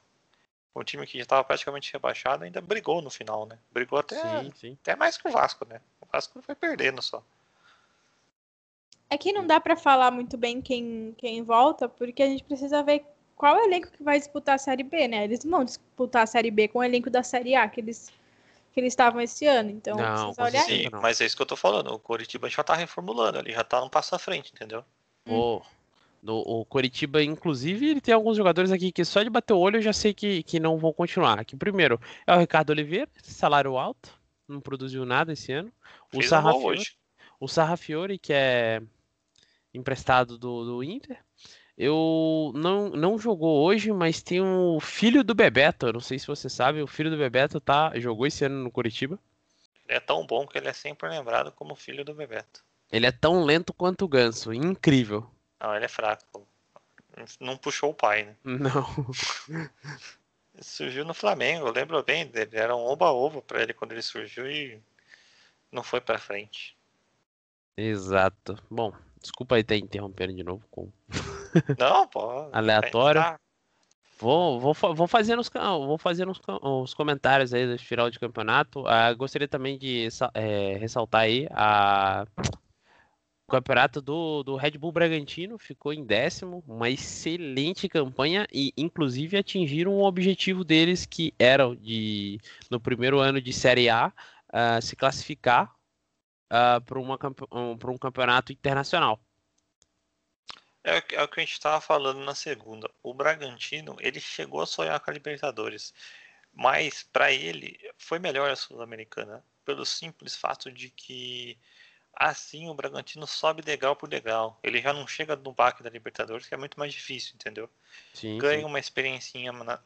Um time que já estava praticamente rebaixado ainda brigou no final, né? Brigou até, Sim, sim. até mais que o Vasco, né? O Vasco foi perdendo só. É que não dá pra falar muito bem quem, quem volta, porque a gente precisa ver qual é o elenco que vai disputar a Série B, né? Eles não vão disputar a Série B com o elenco da Série A que eles que eles estavam esse ano. Então Não, precisa olhar. Sim, não. mas é isso que eu tô falando. O Coritiba já tá reformulando, ele já tá um passo à frente, entendeu? O, no, o Coritiba, inclusive, ele tem alguns jogadores aqui que só de bater o olho eu já sei que, que não vão continuar. Que o primeiro é o Ricardo Oliveira, salário alto, não produziu nada esse ano. O Fez um gol Sarrafiore, hoje. o Sarrafiore, que é emprestado do, do Inter. Eu não, não jogou hoje, mas tem o filho do Bebeto. Eu não sei se você sabe, o filho do Bebeto tá, jogou esse ano no Coritiba. Ele é tão bom que ele é sempre lembrado como filho do Bebeto. Ele é tão lento quanto o Ganso, incrível. Não, ele é fraco. Não puxou o pai, né? Não. Surgiu no Flamengo, eu lembro bem dele. Era um oba-oba pra ele quando ele surgiu e não foi pra frente. Exato. Bom, desculpa aí estar interrompendo de novo com Não, pô. Aleatório. tá- Vou, vou, vou fazer os, vou fazer os, os comentários aí do final de campeonato. Ah, gostaria também de eh, ressaltar aí a o campeonato do, do Red Bull Bragantino ficou em décimo, uma excelente campanha e inclusive atingiram o objetivo deles que era de no primeiro ano de Série A ah, se classificar para uma campe- um, pra um campeonato internacional. É, o que- é o que a gente tava falando na segunda. O Bragantino, ele chegou a sonhar com a Libertadores. Mas pra ele foi melhor a Sul-Americana. Pelo simples fato de que assim o Bragantino sobe degrau por degrau. Ele já não chega no baque da Libertadores, que é muito mais difícil, entendeu? Sim, ganha sim. uma experiência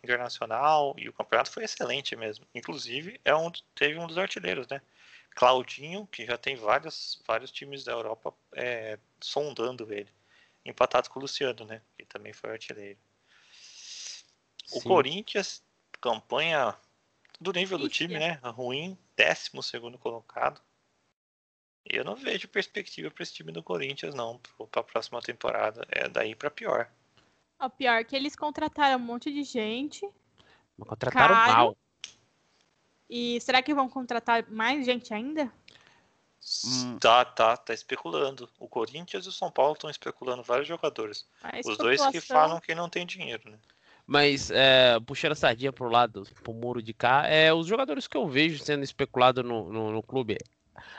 internacional e o campeonato foi excelente mesmo. Inclusive, é um, teve um dos artilheiros, né? Claudinho, que já tem vários, vários times da Europa é, sondando ele. Empatado com o Luciano, né? Que também foi artilheiro. O Sim. Corinthians, campanha do nível do time, né? Ruim, décimo segundo colocado. Eu não vejo perspectiva para esse time do Corinthians, não, para a próxima temporada. É daí para pior. O pior é que eles contrataram um monte de gente. Contrataram Caro. mal. E será que vão contratar mais gente ainda? Hum. Tá, tá, tá especulando. O Corinthians e o São Paulo estão especulando vários jogadores. A Os dois que falam que não tem dinheiro, né? Mas é, puxando a sardinha pro lado, pro muro de cá, é os jogadores que eu vejo sendo especulado no, no, no clube.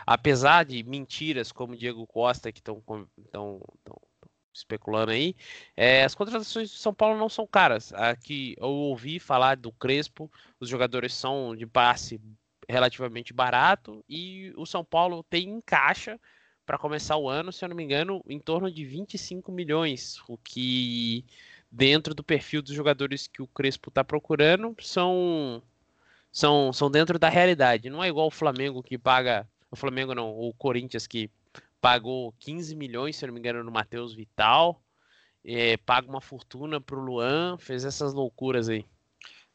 Apesar de mentiras como o Diego Costa que estão especulando aí, é, as contratações do São Paulo não são caras. Aqui eu ouvi falar do Crespo, os jogadores são de passe relativamente barato e o São Paulo tem em caixa para começar o ano, se eu não me engano, em torno de 25 milhões, o que dentro do perfil dos jogadores que o Crespo está procurando são, são são dentro da realidade. Não é igual o Flamengo que paga, o Flamengo não, o Corinthians que pagou 15 milhões, se não me engano, no Matheus Vital, é, paga uma fortuna pro Luan, fez essas loucuras aí.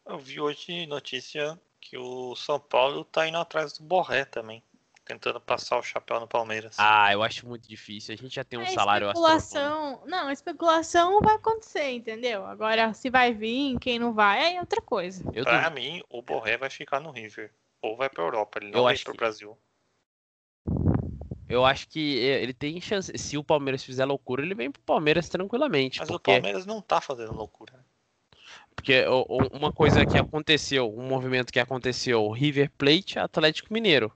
Eu vi hoje notícia que o São Paulo tá indo atrás do Borré também. Tentando passar o chapéu no Palmeiras. Ah, eu acho muito difícil. A gente já tem um É, salário astronômico. especulação. Não, especulação vai acontecer, entendeu? Agora, se vai vir, quem não vai, é outra coisa. Eu Pra duvido. mim, o Borré vai ficar no River. Ou vai pra Europa. Ele não Eu vai acho pro que- Brasil. Eu acho que é, ele tem chance. Se o Palmeiras fizer loucura, ele vem pro Palmeiras tranquilamente. Mas o porque, Palmeiras não tá fazendo loucura. porque uma coisa que aconteceu, um movimento que aconteceu, River Plate, Atlético Mineiro.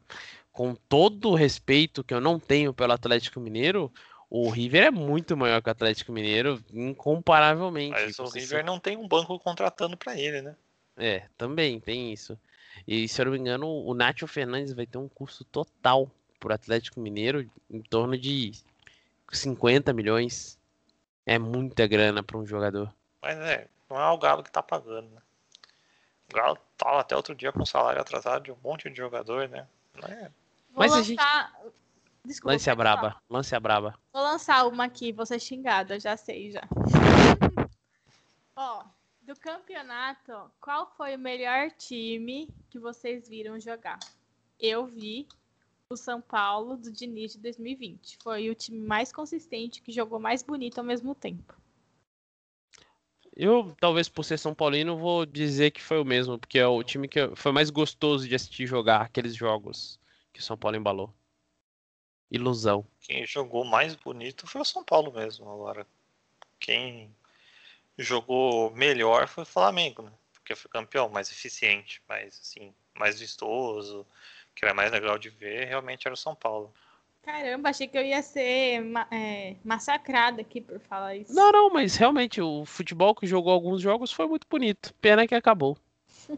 Com todo o respeito que eu não tenho pelo Atlético Mineiro, o River é muito maior que o Atlético Mineiro, incomparavelmente. Mas o River não tem um banco contratando para ele, né? É, também tem isso. E se eu não me engano, o Nacho Fernandes vai ter um custo total pro Atlético Mineiro em torno de 50 milhões. É muita grana para um jogador. Mas é, não é o Galo que tá pagando, né? O Galo tava até outro dia com salário atrasado de um monte de jogador, né? É... Mas lançar... a gente. Desculpa, lance a braba, lance a braba. Vou lançar uma aqui, vou ser xingada, já sei já. Ó, do campeonato, qual foi o melhor time que vocês viram jogar? Eu vi o São Paulo do Diniz de 2020. Foi o time mais consistente, que jogou mais bonito ao mesmo tempo. Eu, talvez por ser São Paulino, vou dizer que foi o mesmo, porque é o time que foi mais gostoso de assistir jogar aqueles jogos que o São Paulo embalou. Ilusão. Quem jogou mais bonito foi o São Paulo mesmo, agora. Quem jogou melhor foi o Flamengo, né? Porque foi campeão, mais eficiente, mais assim, mais vistoso, que era mais legal de ver, realmente era o São Paulo. Caramba, achei que eu ia ser é, massacrada aqui por falar isso. Não, não, mas realmente o futebol que jogou alguns jogos foi muito bonito. Pena que acabou.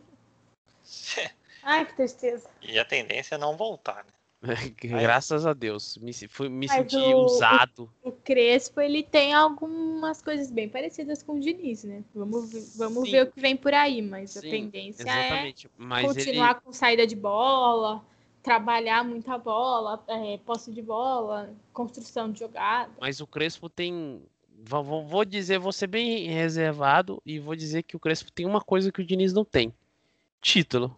Ai, que tristeza. E a tendência é não voltar, né? Graças a Deus. Me, fui, me senti o, usado. O, o, Crespo, ele tem algumas coisas bem parecidas com o Diniz, né? Vamos, vamos ver o que vem por aí, mas Sim, a tendência é exatamente. é mas continuar ele... com saída de bola, trabalhar muita bola, é, posse de bola, construção de jogada. Mas o Crespo tem. Vou, dizer, vou ser bem reservado e vou dizer que o Crespo tem uma coisa que o Diniz não tem: título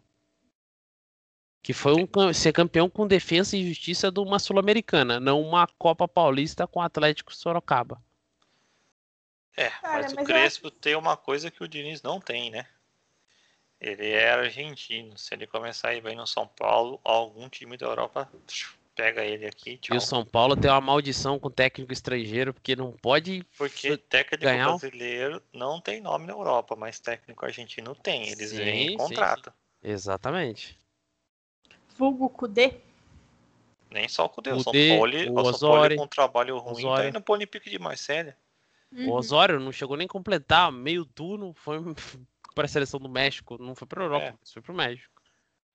que foi um, ser campeão com defesa e justiça de uma Sul-Americana, não uma Copa Paulista com Atlético Sorocaba. É, Cara, mas, mas, o Crespo eu... tem uma coisa que o Diniz não tem, né? Ele é argentino. Se ele começar a ir bem no São Paulo, algum time da Europa pega ele aqui. Tchau. E o São Paulo tem uma maldição com técnico estrangeiro, porque não pode. Porque técnico ganhar... brasileiro não tem nome na Europa, mas técnico argentino tem. Eles sim, vêm em contrato. Sim, sim. Exatamente vulgo Kudê. Nem só o Kudê, o São Paulo, o São Paulo com um trabalho ruim, Osório. tá indo pro Olympique de Marselha. Uhum. O Osório não chegou nem a completar meio turno, foi para a seleção do México, não foi para Europa, é. foi para o México.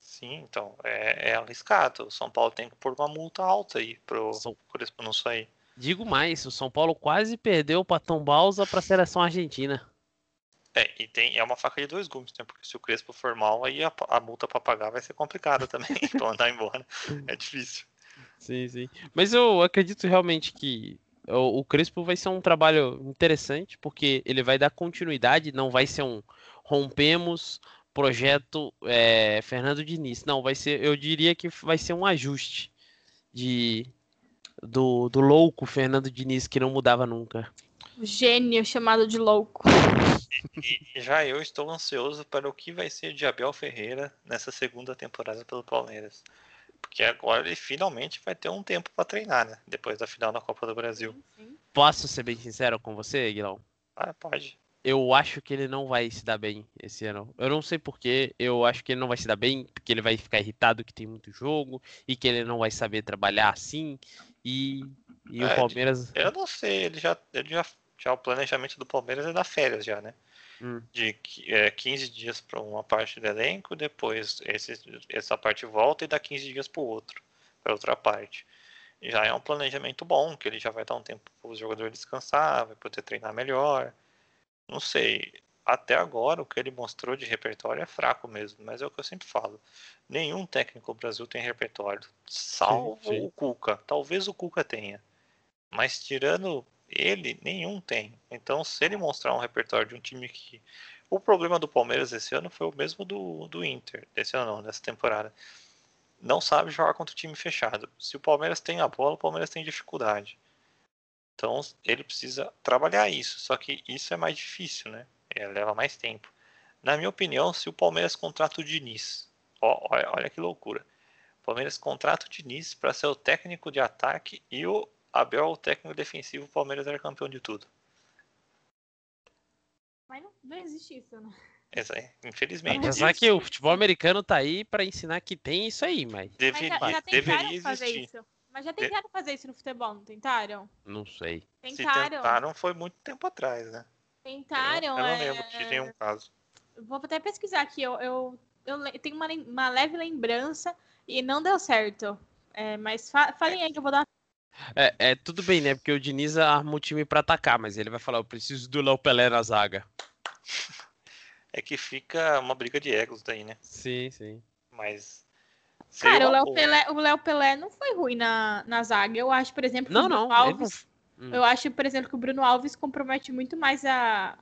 Sim, então, é, é, arriscado. O São Paulo tem que pôr uma multa alta aí pro São... Crespo não sair. Digo mais, o São Paulo quase perdeu para Tom Balsa para a seleção argentina. É, e tem, é uma faca de dois gumes, né? Porque se o Crespo for mal, aí a, a multa para pagar vai ser complicada também, pra mandar embora. É difícil. Sim, sim. Mas eu acredito realmente que o, o Crespo vai ser um trabalho interessante, porque ele vai dar continuidade, não vai ser um rompemos projeto é, Fernando Diniz. Não, vai ser, eu diria que vai ser um ajuste de do, do louco Fernando Diniz que não mudava nunca. O gênio chamado de louco. E já eu estou ansioso para o que vai ser de Abel Ferreira nessa segunda temporada pelo Palmeiras. Porque agora ele finalmente vai ter um tempo para treinar, né? Depois da final da Copa do Brasil. Posso ser bem sincero com você, Guilherme? Ah, pode. Eu acho que ele não vai se dar bem esse ano. Eu não sei porquê. Eu acho que ele não vai se dar bem, porque ele vai ficar irritado que tem muito jogo e que ele não vai saber trabalhar assim. E, e é, o Palmeiras. Eu não sei, ele já, ele já já o planejamento do Palmeiras é dar férias já, né? Hum. De é, 15 dias para uma parte do elenco, depois esse, essa parte volta e dá 15 dias para o outro, para outra parte. Já é um planejamento bom, que ele já vai dar um tempo para o jogador descansar, vai poder treinar melhor. Não sei. Até agora o que ele mostrou de repertório é fraco mesmo, mas é o que eu sempre falo. Nenhum técnico do Brasil tem repertório, salvo sim, sim. o Cuca. Talvez o Cuca tenha. Mas tirando ele, nenhum tem. Então, se ele mostrar um repertório de um time que. O problema do Palmeiras esse ano foi o mesmo do, do Inter, desse ano não, dessa temporada. Não sabe jogar contra o time fechado. Se o Palmeiras tem a bola, o Palmeiras tem dificuldade. Então, ele precisa trabalhar isso. Só que isso é mais difícil, né? É, leva mais tempo. Na minha opinião, se o Palmeiras contrata o Diniz, ó, olha, olha que loucura. O Palmeiras contrata o Diniz para ser o técnico de ataque e o Abel, o técnico defensivo, o Palmeiras era campeão de tudo. Mas não, não existe isso, né? Infelizmente. Apesar que o futebol americano tá aí pra ensinar que tem isso aí, mas Mas já, Deveria, já deveria fazer existir. isso. Mas já tentaram fazer isso no futebol, não tentaram? não sei. Se Tentaram. tentaram, foi muito tempo atrás, né? Eu, Tentaram. eu não é... lembro de nenhum caso. Vou até pesquisar aqui. Eu, eu, eu tenho uma, uma leve lembrança e não deu certo. É, mas fa falem aí que eu vou dar. É, é tudo bem, né? Porque o Diniz arma o time pra atacar, mas ele vai falar: eu preciso do Léo Pelé na zaga. É que fica uma briga de egos daí, né? Sim, sim. Mas. Seria Cara, o Léo. Pelé, o Léo Pelé não foi ruim na, na zaga. Eu acho, por exemplo, que Não, o Bruno não. Não... Alves. Hum. Eu acho, por exemplo, que o Bruno Alves compromete muito mais a.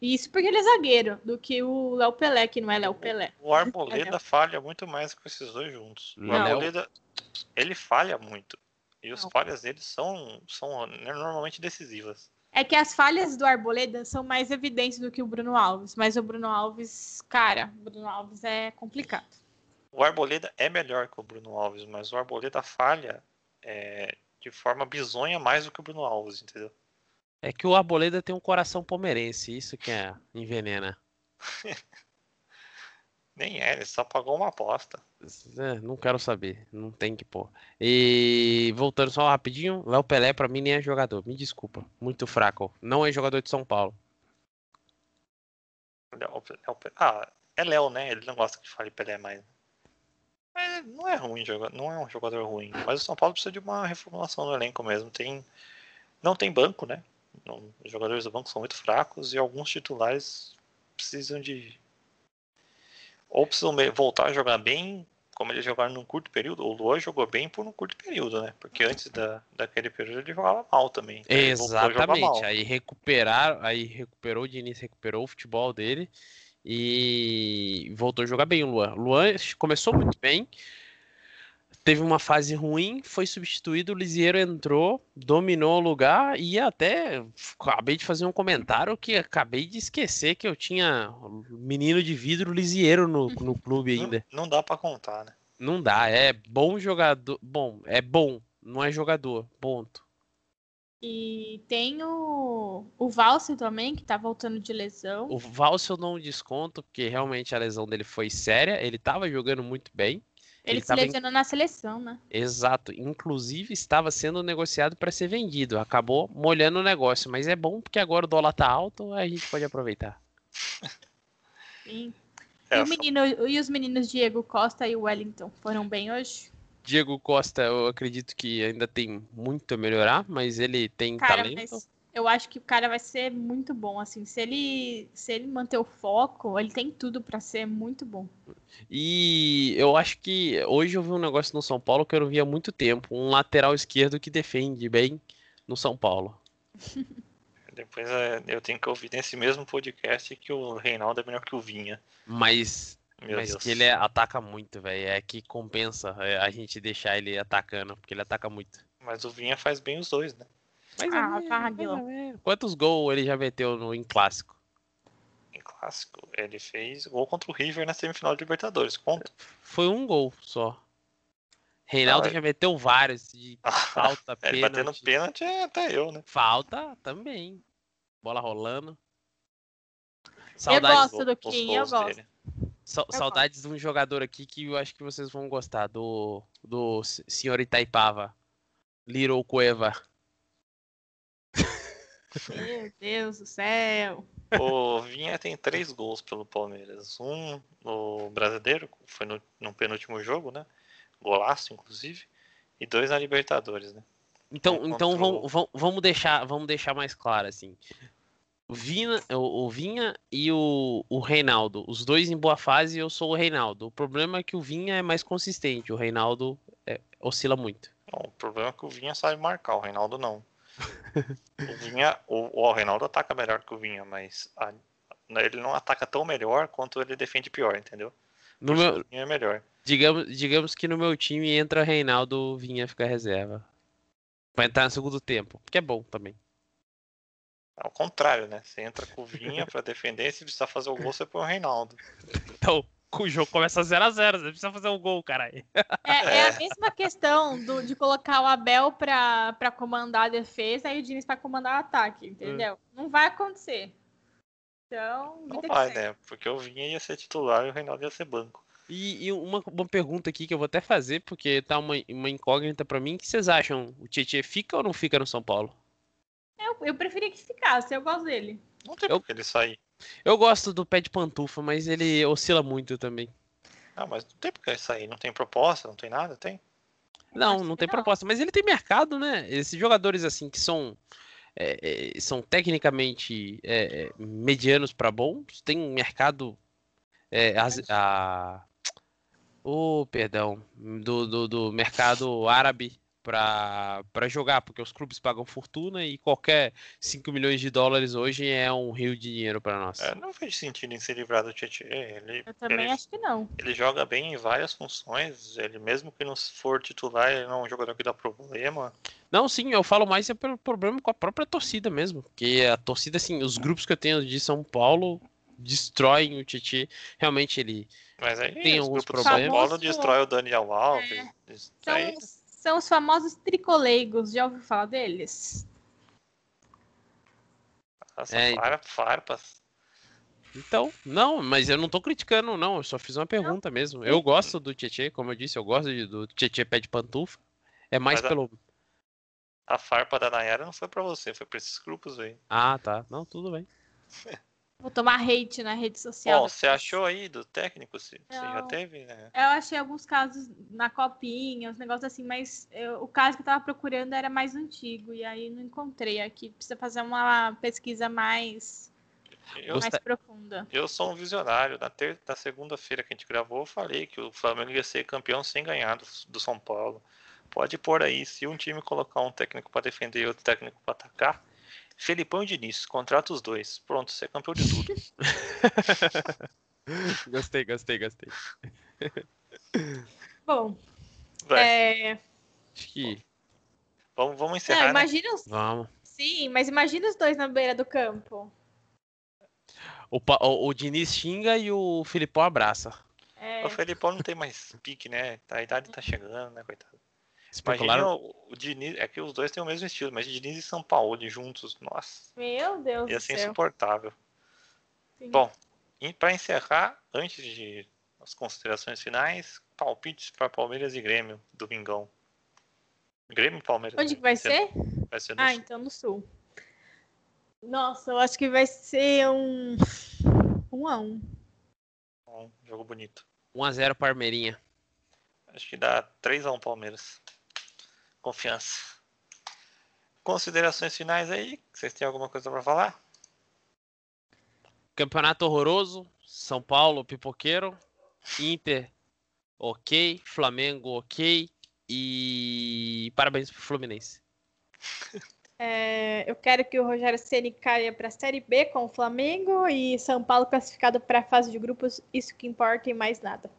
Isso porque ele é zagueiro do que o Léo Pelé, que não é Léo Pelé. O Arboleda falha muito mais com esses dois juntos. O Não. Arboleda, ele falha muito. E as Não. falhas dele são, são normalmente decisivas. É que as falhas do Arboleda são mais evidentes do que o Bruno Alves. Mas o Bruno Alves, cara, o Bruno Alves é complicado. O Arboleda é melhor que o Bruno Alves, mas o Arboleda falha é, de forma bizonha mais do que o Bruno Alves, entendeu? É que o Arboleda tem um coração palmeirense, isso que é envenena. Nem é, ele só pagou uma aposta. É, não quero saber, não tem que pôr. E voltando só rapidinho, Léo Pelé pra mim nem é jogador, me desculpa, muito fraco. Não é jogador de São Paulo. Léo- Léo ah, é Léo, né? Ele não gosta que fale Pelé mais. Mas não é ruim, não é um jogador ruim. Mas o São Paulo precisa de uma reformulação no elenco mesmo. Tem, não tem banco, né? Não- os jogadores do banco são muito fracos e alguns titulares precisam de. Ou precisam voltar a jogar bem, como eles jogaram num curto período. O Luan jogou bem por um curto período, né? Porque antes da, daquele período ele jogava mal também. Jogar Exatamente. mal. Aí recuperaram, aí recuperou o Diniz, recuperou o futebol dele e voltou a jogar bem o Luan. Luan começou muito bem, teve uma fase ruim, foi substituído, o Lisieiro entrou, dominou o lugar e até acabei de fazer um comentário que acabei de esquecer que eu tinha o menino de vidro Lisieiro no, no clube ainda. Não, não dá pra contar, né? Não dá, é bom jogador, bom, é bom, não é jogador, ponto. E tem o, o Valse também, que tá voltando de lesão. O Valse eu não desconto, porque realmente a lesão dele foi séria. Ele estava jogando muito bem. Ele, ele se tava lesionou na seleção, né? Exato. Inclusive estava sendo negociado para ser vendido. Acabou molhando o negócio. Mas é bom porque agora o dólar tá alto, a gente pode aproveitar. Sim. É, e, o menino, e os meninos Diego Costa e Wellington foram bem hoje? Diego Costa, eu acredito que ainda tem muito a melhorar, mas ele tem Cara, talento. mas eu acho que o cara vai ser muito bom, assim. Se ele, se ele manter o foco, ele tem tudo pra ser muito bom. E eu acho que hoje eu vi um negócio no São Paulo que eu não via há muito tempo. Um lateral esquerdo que defende bem no São Paulo. Depois é, eu tenho que ouvir nesse mesmo podcast que o Reinaldo é melhor que o Vinha. Mas Meu Mas Deus. que ele é- ataca muito, velho. É que compensa é, a gente deixar ele atacando, porque ele ataca muito. Mas o Vinha faz bem os dois, né? Mas Ah, é, ou menos. Quantos gols ele já meteu no, em clássico? Em clássico, ele fez gol contra o River na semifinal de Libertadores. Conta. Foi um gol só. Reinaldo Ah, já meteu vários de falta, ele batendo pênalti. pênalti é até eu, né? Falta também. Bola rolando. Eu gosto Os do Kim, eu dele. Sa- eu saudades de um jogador aqui que eu acho que vocês vão gostar. Do, do senhor Itaipava. Little Cueva. Meu Deus do céu. O Vinha tem três gols pelo Palmeiras. Um no brasileiro, foi no, no penúltimo jogo, né? Golaço, inclusive. E dois na Libertadores, né? Então, então vamos, vamos deixar, vamos deixar mais claro assim. O Vinha, o, o Vinha e o, o Reinaldo, os dois em boa fase, eu sou o Reinaldo. O problema é que o Vinha é mais consistente, o Reinaldo é, oscila muito. Não, o problema é que o Vinha sabe marcar, o Reinaldo não. o Vinha, o, o Reinaldo ataca melhor que o Vinha, mas a- ele não ataca tão melhor quanto ele defende pior, entendeu? No Por meu, o Vinha é melhor. digamos, digamos que no meu time entra Reinaldo, o Vinha fica reserva. Vai entrar no segundo tempo, que é bom também. Ao contrário, né? Você entra com o Vinha pra defender, se precisar fazer o gol, você põe o Reinaldo. Então, o jogo começa 0 a 0 você precisa fazer um gol, caralho. É, é a mesma questão do- de colocar o Abel pra, pra comandar a defesa e o Diniz pra comandar o ataque, entendeu? Não vai acontecer. Então, Não vai, né? Porque o Vinha ia ser titular e o Reinaldo ia ser banco. E, e uma, uma pergunta aqui que eu vou até fazer, porque tá uma, uma incógnita pra mim. O que vocês acham? O Tietchan fica ou não fica no São Paulo? Eu, eu preferia que ficasse, eu gosto dele. Não tem Eu- por que ele sair. Eu gosto do pé de pantufa, mas ele oscila muito também. Ah, mas não tem por que ele sair. Não tem proposta, não tem nada, tem? Não, não tem não. proposta, mas ele tem mercado, né? Esses jogadores assim que são é, é, são tecnicamente é, é, medianos para bons, tem um mercado é, as- a oh, perdão, do, do, do mercado árabe para para jogar, porque os clubes pagam fortuna e qualquer 5 milhões de dólares hoje é um rio de dinheiro para nós. É, não vejo sentido em se livrar do Tietchan. Ele, Eu também ele, acho que não. ele joga bem em várias funções. Ele, mesmo que não for titular, ele não é um jogador que dá problema. Não, sim, eu falo mais é pelo problema com a própria torcida mesmo. Que a torcida, assim, os grupos que eu tenho de São Paulo destroem o Tietchan. Realmente ele. Mas aí Tem alguns do São problemas. Paulo destrói o Daniel Alves. É. Isso São, os- famosos tricoleigos, já ouviu falar deles? Nossa, É, far- farpas. Então, não, mas eu não tô criticando, não. Eu só fiz uma pergunta mesmo. Eu gosto do Tietchan, como eu disse, eu gosto de- do Tietchan pé de pantufa. É mais Mas a- pelo. A farpa da Nayara não foi pra você, foi pra esses grupos aí. Ah, tá. Não, tudo bem. Vou tomar hate na rede social. Bom, você achou aí do técnico? Você já teve, né? Eu achei alguns casos na copinha, uns negócios assim, mas eu- o caso que eu tava procurando era mais antigo, e aí não encontrei aqui. Precisa fazer uma pesquisa mais, Eu, mais profunda. eu sou um visionário. Na, ter... na segunda-feira que a gente gravou, eu falei que o Flamengo ia ser campeão sem ganhar do, do São Paulo. Pode pôr aí, se um time colocar um técnico pra defender e outro técnico pra atacar, Felipão e Diniz, contrata os dois. Pronto, você é campeão de tudo. Gostei, gostei, gostei. Bom, Vai, é... Acho que. vamos, vamos não, encerrar. né? imagina os... Vamos. Sim, mas imagina os dois na beira do campo. O, Pa- o, o Diniz xinga e o Filipão abraça. É, O Felipão não tem mais pique, né? A idade tá chegando, né, coitado? Imagina Especularam. o, o Diniz, é que os dois têm o mesmo estilo, mas Diniz e São Paulo juntos, nossa, meu Deus ia do ser céu. insuportável. Sim. Bom, e para encerrar, antes de as considerações finais, palpites para Palmeiras e Grêmio, domingão. Grêmio e Palmeiras. Onde né? que vai ser? Vai ser no Ah, Sul. então no sul. Nossa, eu acho que vai ser um. Um a um. Um jogo bonito. 1x0 Parmeirinha. Acho que dá 3x1 Palmeiras. Confiança. Considerações finais aí? Vocês têm alguma coisa para falar? Campeonato horroroso. São Paulo, pipoqueiro. Inter, ok. Flamengo, ok. E parabéns pro Fluminense. É, eu quero que o Rogério Ceni caia para a Série B com o Flamengo e São Paulo classificado para a fase de grupos. Isso que importa e mais nada.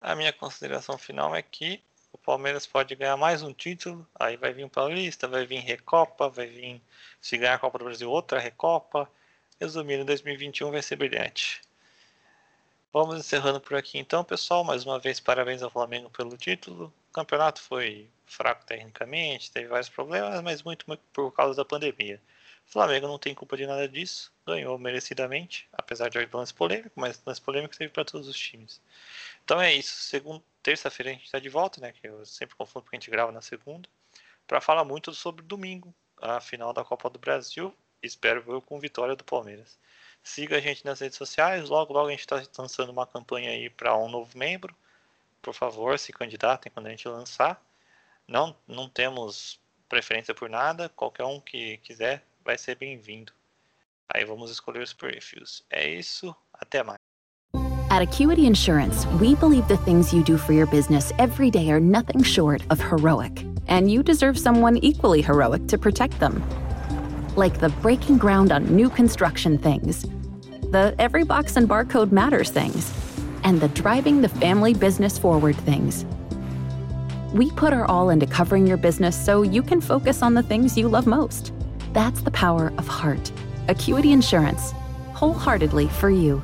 A minha consideração final é que Palmeiras pode ganhar mais um título, aí vai vir o Paulista, vai vir Recopa, vai vir, se ganhar a Copa do Brasil, outra Recopa. Resumindo, 2021 vai ser brilhante. Vamos encerrando por aqui então, pessoal. Mais uma vez, parabéns ao Flamengo pelo título. O campeonato foi fraco tecnicamente, teve vários problemas, mas muito, muito por causa da pandemia. Flamengo não tem culpa de nada disso, ganhou merecidamente, apesar de lance polêmico, mas lance polêmico teve para todos os times. Então é isso. Segunda, terça-feira a gente está de volta, né? Que eu sempre confundo porque a gente grava na segunda, para falar muito sobre domingo, a final da Copa do Brasil. Espero eu com vitória do Palmeiras. Siga a gente nas redes sociais. Logo, logo a gente está lançando uma campanha aí para um novo membro. Por favor, se candidatem quando a gente lançar. Não, não temos preferência por nada. Qualquer um que quiser vai ser bem-vindo. Aí vamos escolher os perfis. É isso. Até mais. At Acuity Insurance, we believe the things you do for your business every day are nothing short of heroic, and you deserve someone equally heroic to protect them. Like the breaking ground on new construction things, the every box and barcode matters things, and the driving the family business forward things. We put our all into covering your business so you can focus on the things you love most. That's the power of heart. Acuity Insurance, wholeheartedly for you.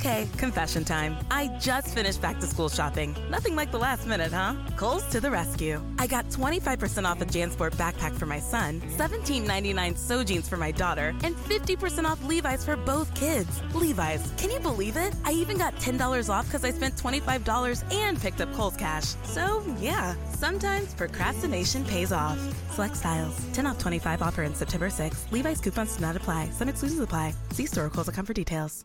Okay, confession time. I just finished back to school shopping. Nothing like the last minute, huh? Kohl's to the rescue. I got 25% off a JanSport backpack for my son, $17.99 So jeans for my daughter, and 50% off Levi's for both kids. Levi's, can you believe it? I even got $10 off because I spent $25 and picked up Kohl's Cash. So, yeah, sometimes procrastination pays off. Select styles. 10 off 25 offer in September 6th. Levi's coupons do not apply. Some exclusions apply. See store or Kohl's.com for details.